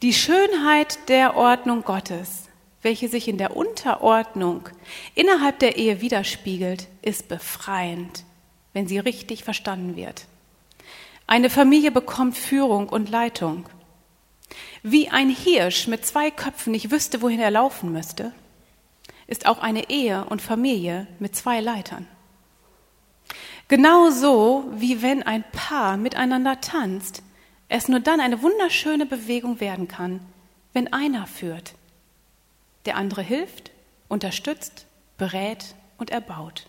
Die Schönheit der Ordnung Gottes, welche sich in der Unterordnung innerhalb der Ehe widerspiegelt, ist befreiend, wenn sie richtig verstanden wird. Eine Familie bekommt Führung und Leitung. Wie ein Hirsch mit zwei Köpfen nicht wüsste, wohin er laufen müsste, ist auch eine Ehe und Familie mit zwei Leitern. Genauso wie wenn ein Paar miteinander tanzt, es nur dann eine wunderschöne Bewegung werden kann, wenn einer führt. Der andere hilft, unterstützt, berät und erbaut.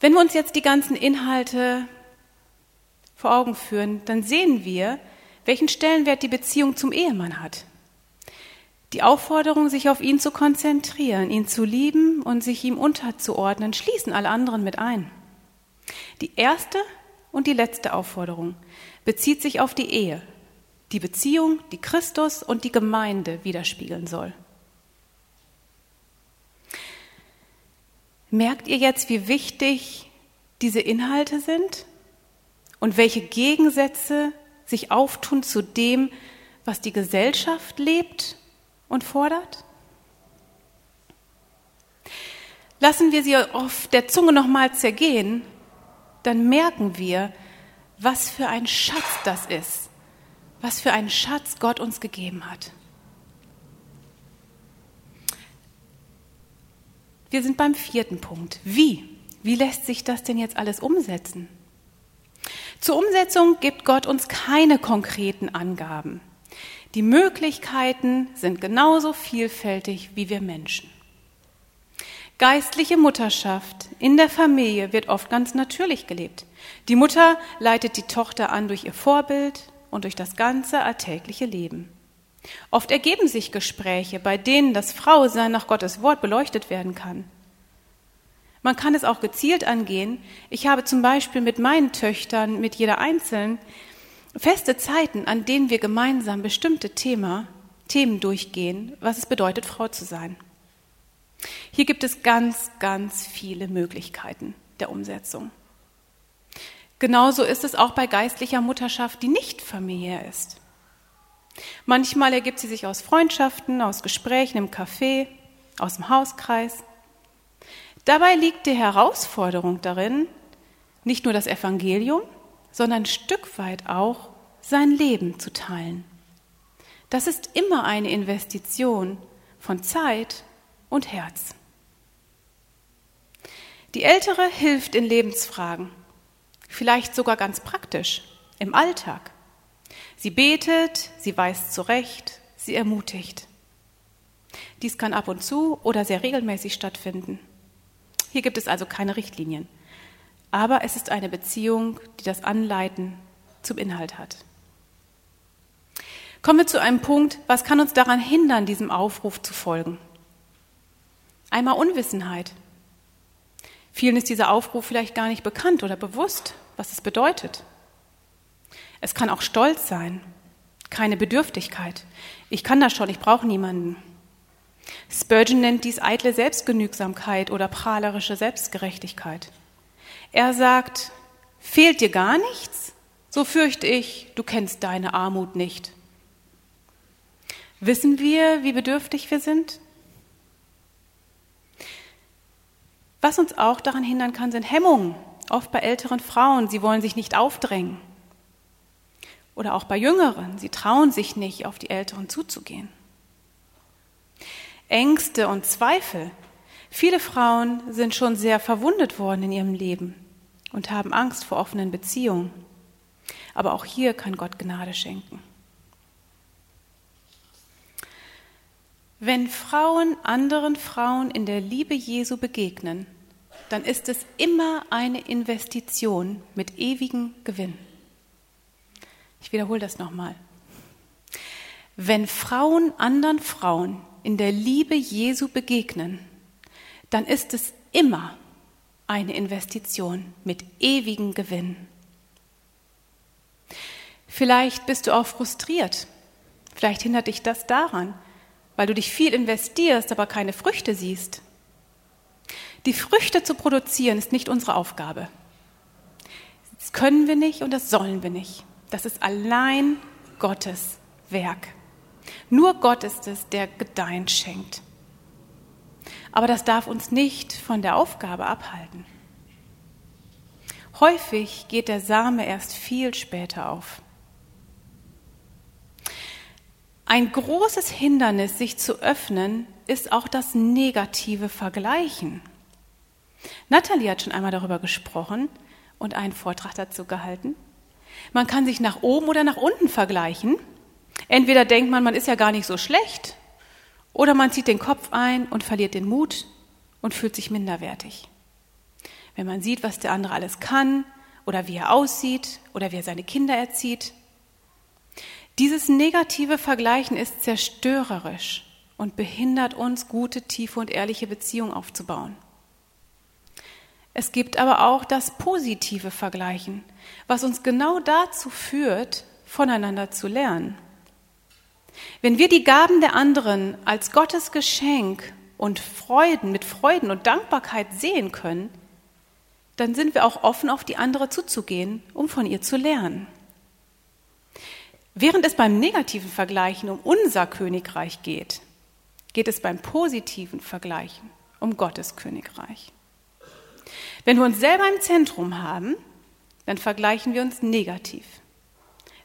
Wenn wir uns jetzt die ganzen Inhalte vor Augen führen, dann sehen wir, welchen Stellenwert die Beziehung zum Ehemann hat. Die Aufforderung, sich auf ihn zu konzentrieren, ihn zu lieben und sich ihm unterzuordnen, schließen alle anderen mit ein. Die erste und die letzte Aufforderung bezieht sich auf die Ehe, die Beziehung, die Christus und die Gemeinde widerspiegeln soll. Merkt ihr jetzt, wie wichtig diese Inhalte sind und welche Gegensätze sich auftun zu dem, was die Gesellschaft lebt und fordert? Lassen wir sie auf der Zunge nochmal zergehen dann merken wir, was für ein Schatz das ist, was für einen Schatz Gott uns gegeben hat. Wir sind beim vierten Punkt. Wie? Wie lässt sich das denn jetzt alles umsetzen? Zur Umsetzung gibt Gott uns keine konkreten Angaben. Die Möglichkeiten sind genauso vielfältig wie wir Menschen. Geistliche Mutterschaft in der Familie wird oft ganz natürlich gelebt. Die Mutter leitet die Tochter an durch ihr Vorbild und durch das ganze alltägliche Leben. Oft ergeben sich Gespräche, bei denen das Frausein nach Gottes Wort beleuchtet werden kann. Man kann es auch gezielt angehen. Ich habe zum Beispiel mit meinen Töchtern, mit jeder einzeln, feste Zeiten, an denen wir gemeinsam bestimmte Thema, Themen durchgehen, was es bedeutet, Frau zu sein. Hier gibt es ganz, ganz viele Möglichkeiten der Umsetzung. Genauso ist es auch bei geistlicher Mutterschaft, die nicht familiär ist. Manchmal ergibt sie sich aus Freundschaften, aus Gesprächen im Café, aus dem Hauskreis. Dabei liegt die Herausforderung darin, nicht nur das Evangelium, sondern ein Stück weit auch sein Leben zu teilen. Das ist immer eine Investition von Zeit und Herz. Die Ältere hilft in Lebensfragen, vielleicht sogar ganz praktisch, im Alltag. Sie betet, sie weist zurecht, sie ermutigt. Dies kann ab und zu oder sehr regelmäßig stattfinden. Hier gibt es also keine Richtlinien. Aber es ist eine Beziehung, die das Anleiten zum Inhalt hat. Kommen wir zu einem Punkt, was kann uns daran hindern, diesem Aufruf zu folgen? Einmal Unwissenheit. Vielen ist dieser Aufruf vielleicht gar nicht bekannt oder bewusst, was es bedeutet. Es kann auch Stolz sein, keine Bedürftigkeit. Ich kann das schon, ich brauche niemanden. Spurgeon nennt dies eitle Selbstgenügsamkeit oder prahlerische Selbstgerechtigkeit. Er sagt, fehlt dir gar nichts? So fürchte ich, du kennst deine Armut nicht. Wissen wir, wie bedürftig wir sind? Was uns auch daran hindern kann, sind Hemmungen, oft bei älteren Frauen. Sie wollen sich nicht aufdrängen. Oder auch bei Jüngeren. Sie trauen sich nicht, auf die Älteren zuzugehen. Ängste und Zweifel. Viele Frauen sind schon sehr verwundet worden in ihrem Leben und haben Angst vor offenen Beziehungen. Aber auch hier kann Gott Gnade schenken. Wenn Frauen anderen Frauen in der Liebe Jesu begegnen, dann ist es immer eine Investition mit ewigem Gewinn. Ich wiederhole das nochmal. Wenn Frauen anderen Frauen in der Liebe Jesu begegnen, dann ist es immer eine Investition mit ewigem Gewinn. Vielleicht bist du auch frustriert. Vielleicht hindert dich das daran, weil du dich viel investierst, aber keine Früchte siehst. Die Früchte zu produzieren ist nicht unsere Aufgabe. Das können wir nicht und das sollen wir nicht. Das ist allein Gottes Werk. Nur Gott ist es, der Gedeihen schenkt. Aber das darf uns nicht von der Aufgabe abhalten. Häufig geht der Same erst viel später auf. Ein großes Hindernis, sich zu öffnen, ist auch das negative Vergleichen. Natalie hat schon einmal darüber gesprochen und einen Vortrag dazu gehalten. Man kann sich nach oben oder nach unten vergleichen. Entweder denkt man, man ist ja gar nicht so schlecht, oder man zieht den Kopf ein und verliert den Mut und fühlt sich minderwertig. Wenn man sieht, was der andere alles kann, oder wie er aussieht, oder wie er seine Kinder erzieht, dieses negative Vergleichen ist zerstörerisch und behindert uns, gute, tiefe und ehrliche Beziehungen aufzubauen. Es gibt aber auch das positive Vergleichen, was uns genau dazu führt, voneinander zu lernen. Wenn wir die Gaben der anderen als Gottes Geschenk und Freuden mit Freuden und Dankbarkeit sehen können, dann sind wir auch offen, auf die andere zuzugehen, um von ihr zu lernen. Während es beim negativen Vergleichen um unser Königreich geht, geht es beim positiven Vergleichen um Gottes Königreich. Wenn wir uns selber im Zentrum haben, dann vergleichen wir uns negativ.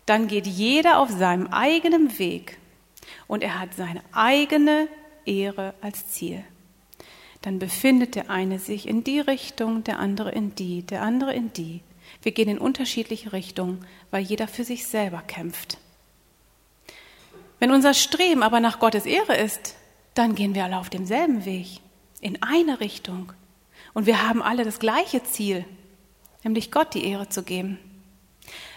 Dann geht jeder auf seinem eigenen Weg und er hat seine eigene Ehre als Ziel. Dann befindet der eine sich in die Richtung, der andere in die, der andere in die. Wir gehen in unterschiedliche Richtungen, weil jeder für sich selber kämpft. Wenn unser Streben aber nach Gottes Ehre ist, dann gehen wir alle auf demselben Weg, in eine Richtung. Und wir haben alle das gleiche Ziel, nämlich Gott die Ehre zu geben.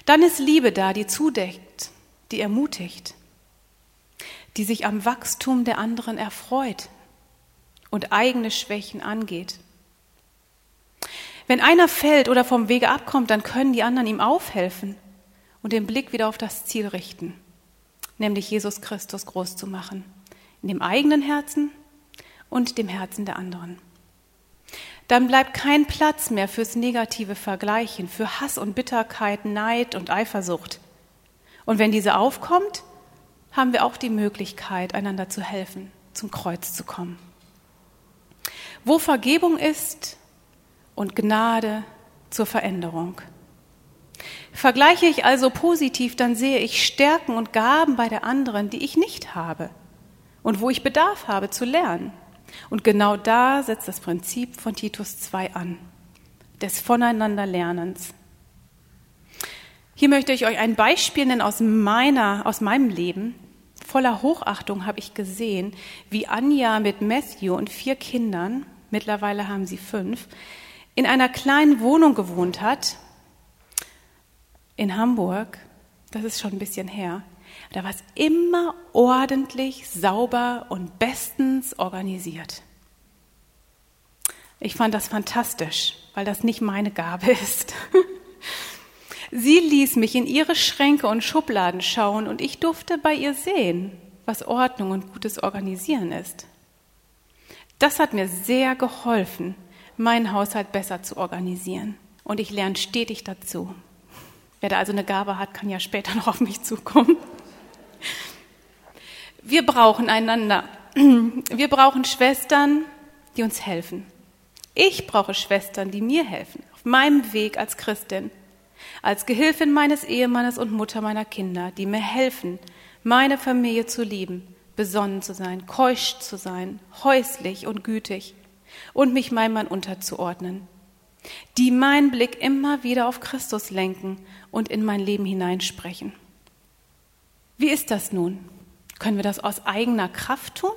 Dann ist Liebe da, die zudeckt, die ermutigt, die sich am Wachstum der anderen erfreut und eigene Schwächen angeht. Wenn einer fällt oder vom Wege abkommt, dann können die anderen ihm aufhelfen und den Blick wieder auf das Ziel richten, nämlich Jesus Christus groß zu machen, in dem eigenen Herzen und dem Herzen der anderen. Dann bleibt kein Platz mehr fürs negative Vergleichen, für Hass und Bitterkeit, Neid und Eifersucht. Und wenn diese aufkommt, haben wir auch die Möglichkeit, einander zu helfen, zum Kreuz zu kommen. Wo Vergebung ist, und Gnade zur Veränderung. Vergleiche ich also positiv, dann sehe ich Stärken und Gaben bei der anderen, die ich nicht habe und wo ich Bedarf habe zu lernen. Und genau da setzt das Prinzip von Titus 2 an, des Voneinanderlernens. Hier möchte ich euch ein Beispiel nennen aus meiner, aus meinem Leben. Voller Hochachtung habe ich gesehen, wie Anja mit Matthew und vier Kindern, mittlerweile haben sie fünf, in einer kleinen Wohnung gewohnt hat, in Hamburg, das ist schon ein bisschen her, da war es immer ordentlich, sauber und bestens organisiert. Ich fand das fantastisch, weil das nicht meine Gabe ist. Sie ließ mich in ihre Schränke und Schubladen schauen und ich durfte bei ihr sehen, was Ordnung und gutes Organisieren ist. Das hat mir sehr geholfen, meinen Haushalt besser zu organisieren. Und ich lerne stetig dazu. Wer da also eine Gabe hat, kann ja später noch auf mich zukommen. Wir brauchen einander. Wir brauchen Schwestern, die uns helfen. Ich brauche Schwestern, die mir helfen, auf meinem Weg als Christin, als Gehilfin meines Ehemannes und Mutter meiner Kinder, die mir helfen, meine Familie zu lieben, besonnen zu sein, keusch zu sein, häuslich und gütig und mich meinem Mann unterzuordnen, die meinen Blick immer wieder auf Christus lenken und in mein Leben hineinsprechen. Wie ist das nun? Können wir das aus eigener Kraft tun?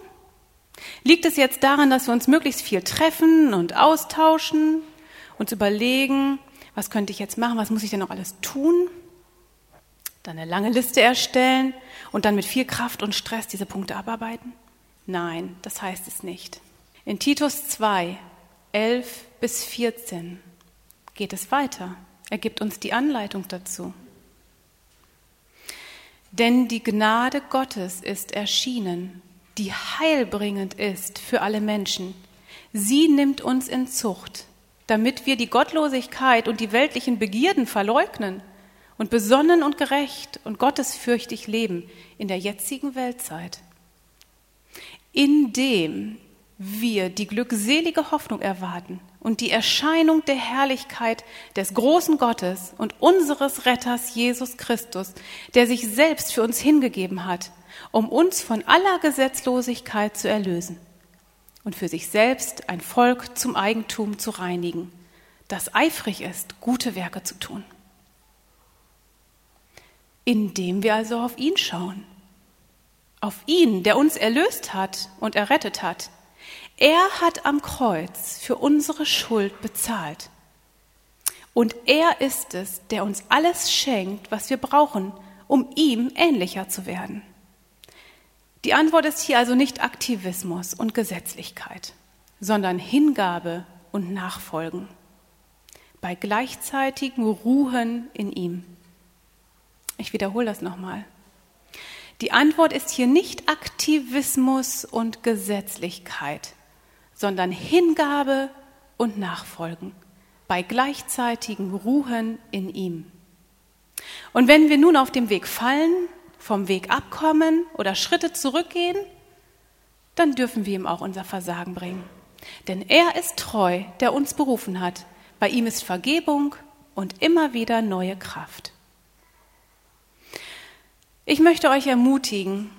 Liegt es jetzt daran, dass wir uns möglichst viel treffen und austauschen, uns überlegen, was könnte ich jetzt machen, was muss ich denn noch alles tun? Dann eine lange Liste erstellen und dann mit viel Kraft und Stress diese Punkte abarbeiten? Nein, das heißt es nicht. In Titus 2, 11 bis 14 geht es weiter. Er gibt uns die Anleitung dazu. Denn die Gnade Gottes ist erschienen, die heilbringend ist für alle Menschen. Sie nimmt uns in Zucht, damit wir die Gottlosigkeit und die weltlichen Begierden verleugnen und besonnen und gerecht und gottesfürchtig leben in der jetzigen Weltzeit. Indem wir die glückselige Hoffnung erwarten und die Erscheinung der Herrlichkeit des großen Gottes und unseres Retters Jesus Christus, der sich selbst für uns hingegeben hat, um uns von aller Gesetzlosigkeit zu erlösen und für sich selbst ein Volk zum Eigentum zu reinigen, das eifrig ist, gute Werke zu tun. Indem wir also auf ihn schauen, auf ihn, der uns erlöst hat und errettet hat, er hat am Kreuz für unsere Schuld bezahlt. Und er ist es, der uns alles schenkt, was wir brauchen, um ihm ähnlicher zu werden. Die Antwort ist hier also nicht Aktivismus und Gesetzlichkeit, sondern Hingabe und Nachfolgen bei gleichzeitigem Ruhen in ihm. Ich wiederhole das nochmal. Die Antwort ist hier nicht Aktivismus und Gesetzlichkeit, sondern Hingabe und Nachfolgen bei gleichzeitigem Ruhen in ihm. Und wenn wir nun auf dem Weg fallen, vom Weg abkommen oder Schritte zurückgehen, dann dürfen wir ihm auch unser Versagen bringen. Denn er ist treu, der uns berufen hat. Bei ihm ist Vergebung und immer wieder neue Kraft. Ich möchte euch ermutigen,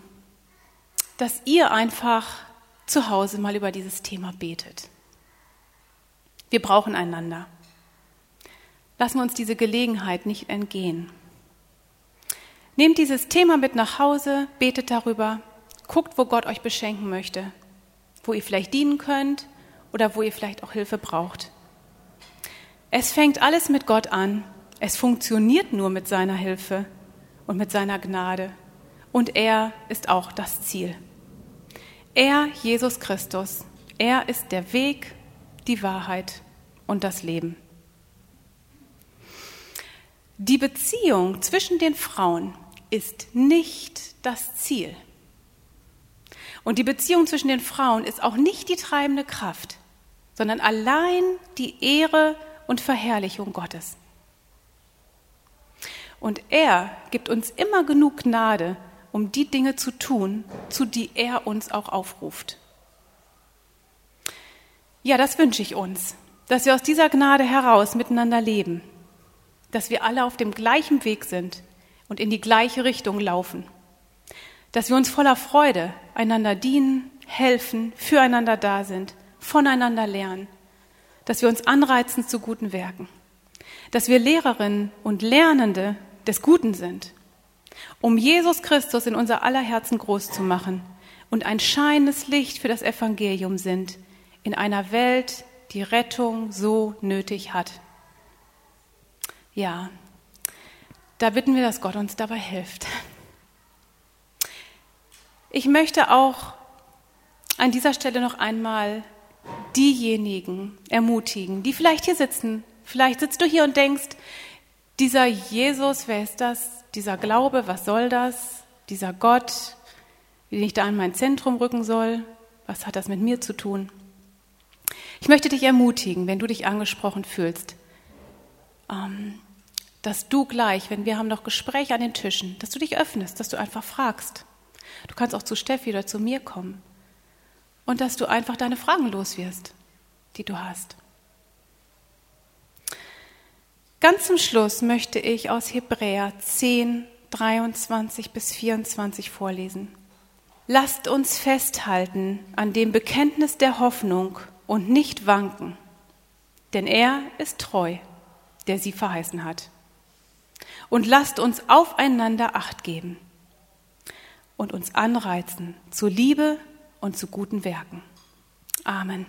dass ihr einfach zu Hause mal über dieses Thema betet. Wir brauchen einander. Lassen wir uns diese Gelegenheit nicht entgehen. Nehmt dieses Thema mit nach Hause, betet darüber, guckt, wo Gott euch beschenken möchte, wo ihr vielleicht dienen könnt oder wo ihr vielleicht auch Hilfe braucht. Es fängt alles mit Gott an. Es funktioniert nur mit seiner Hilfe und mit seiner Gnade. Und er ist auch das Ziel. Er, Jesus Christus, er ist der Weg, die Wahrheit und das Leben. Die Beziehung zwischen den Frauen ist nicht das Ziel. Und die Beziehung zwischen den Frauen ist auch nicht die treibende Kraft, sondern allein die Ehre und Verherrlichung Gottes. Und er gibt uns immer genug Gnade, um die Dinge zu tun, zu die er uns auch aufruft. Ja, das wünsche ich uns, dass wir aus dieser Gnade heraus miteinander leben, dass wir alle auf dem gleichen Weg sind und in die gleiche Richtung laufen, dass wir uns voller Freude einander dienen, helfen, füreinander da sind, voneinander lernen, dass wir uns anreizen zu guten Werken, dass wir Lehrerinnen und Lernende des Guten sind um Jesus Christus in unser aller Herzen groß zu machen und ein scheinendes Licht für das Evangelium sind in einer Welt, die Rettung so nötig hat. Ja, da bitten wir, dass Gott uns dabei hilft. Ich möchte auch an dieser Stelle noch einmal diejenigen ermutigen, die vielleicht hier sitzen. Vielleicht sitzt du hier und denkst, dieser Jesus, wer ist das? dieser Glaube, was soll das? Dieser Gott, wie ich da in mein Zentrum rücken soll, was hat das mit mir zu tun? Ich möchte dich ermutigen, wenn du dich angesprochen fühlst, ähm, dass du gleich, wenn wir haben noch Gespräche an den Tischen, dass du dich öffnest, dass du einfach fragst. Du kannst auch zu Steffi oder zu mir kommen und dass du einfach deine Fragen loswirst, die du hast. Ganz zum Schluss möchte ich aus Hebräer 10, 23 bis 24 vorlesen. Lasst uns festhalten an dem Bekenntnis der Hoffnung und nicht wanken, denn er ist treu, der sie verheißen hat. Und lasst uns aufeinander acht geben und uns anreizen zu Liebe und zu guten Werken. Amen.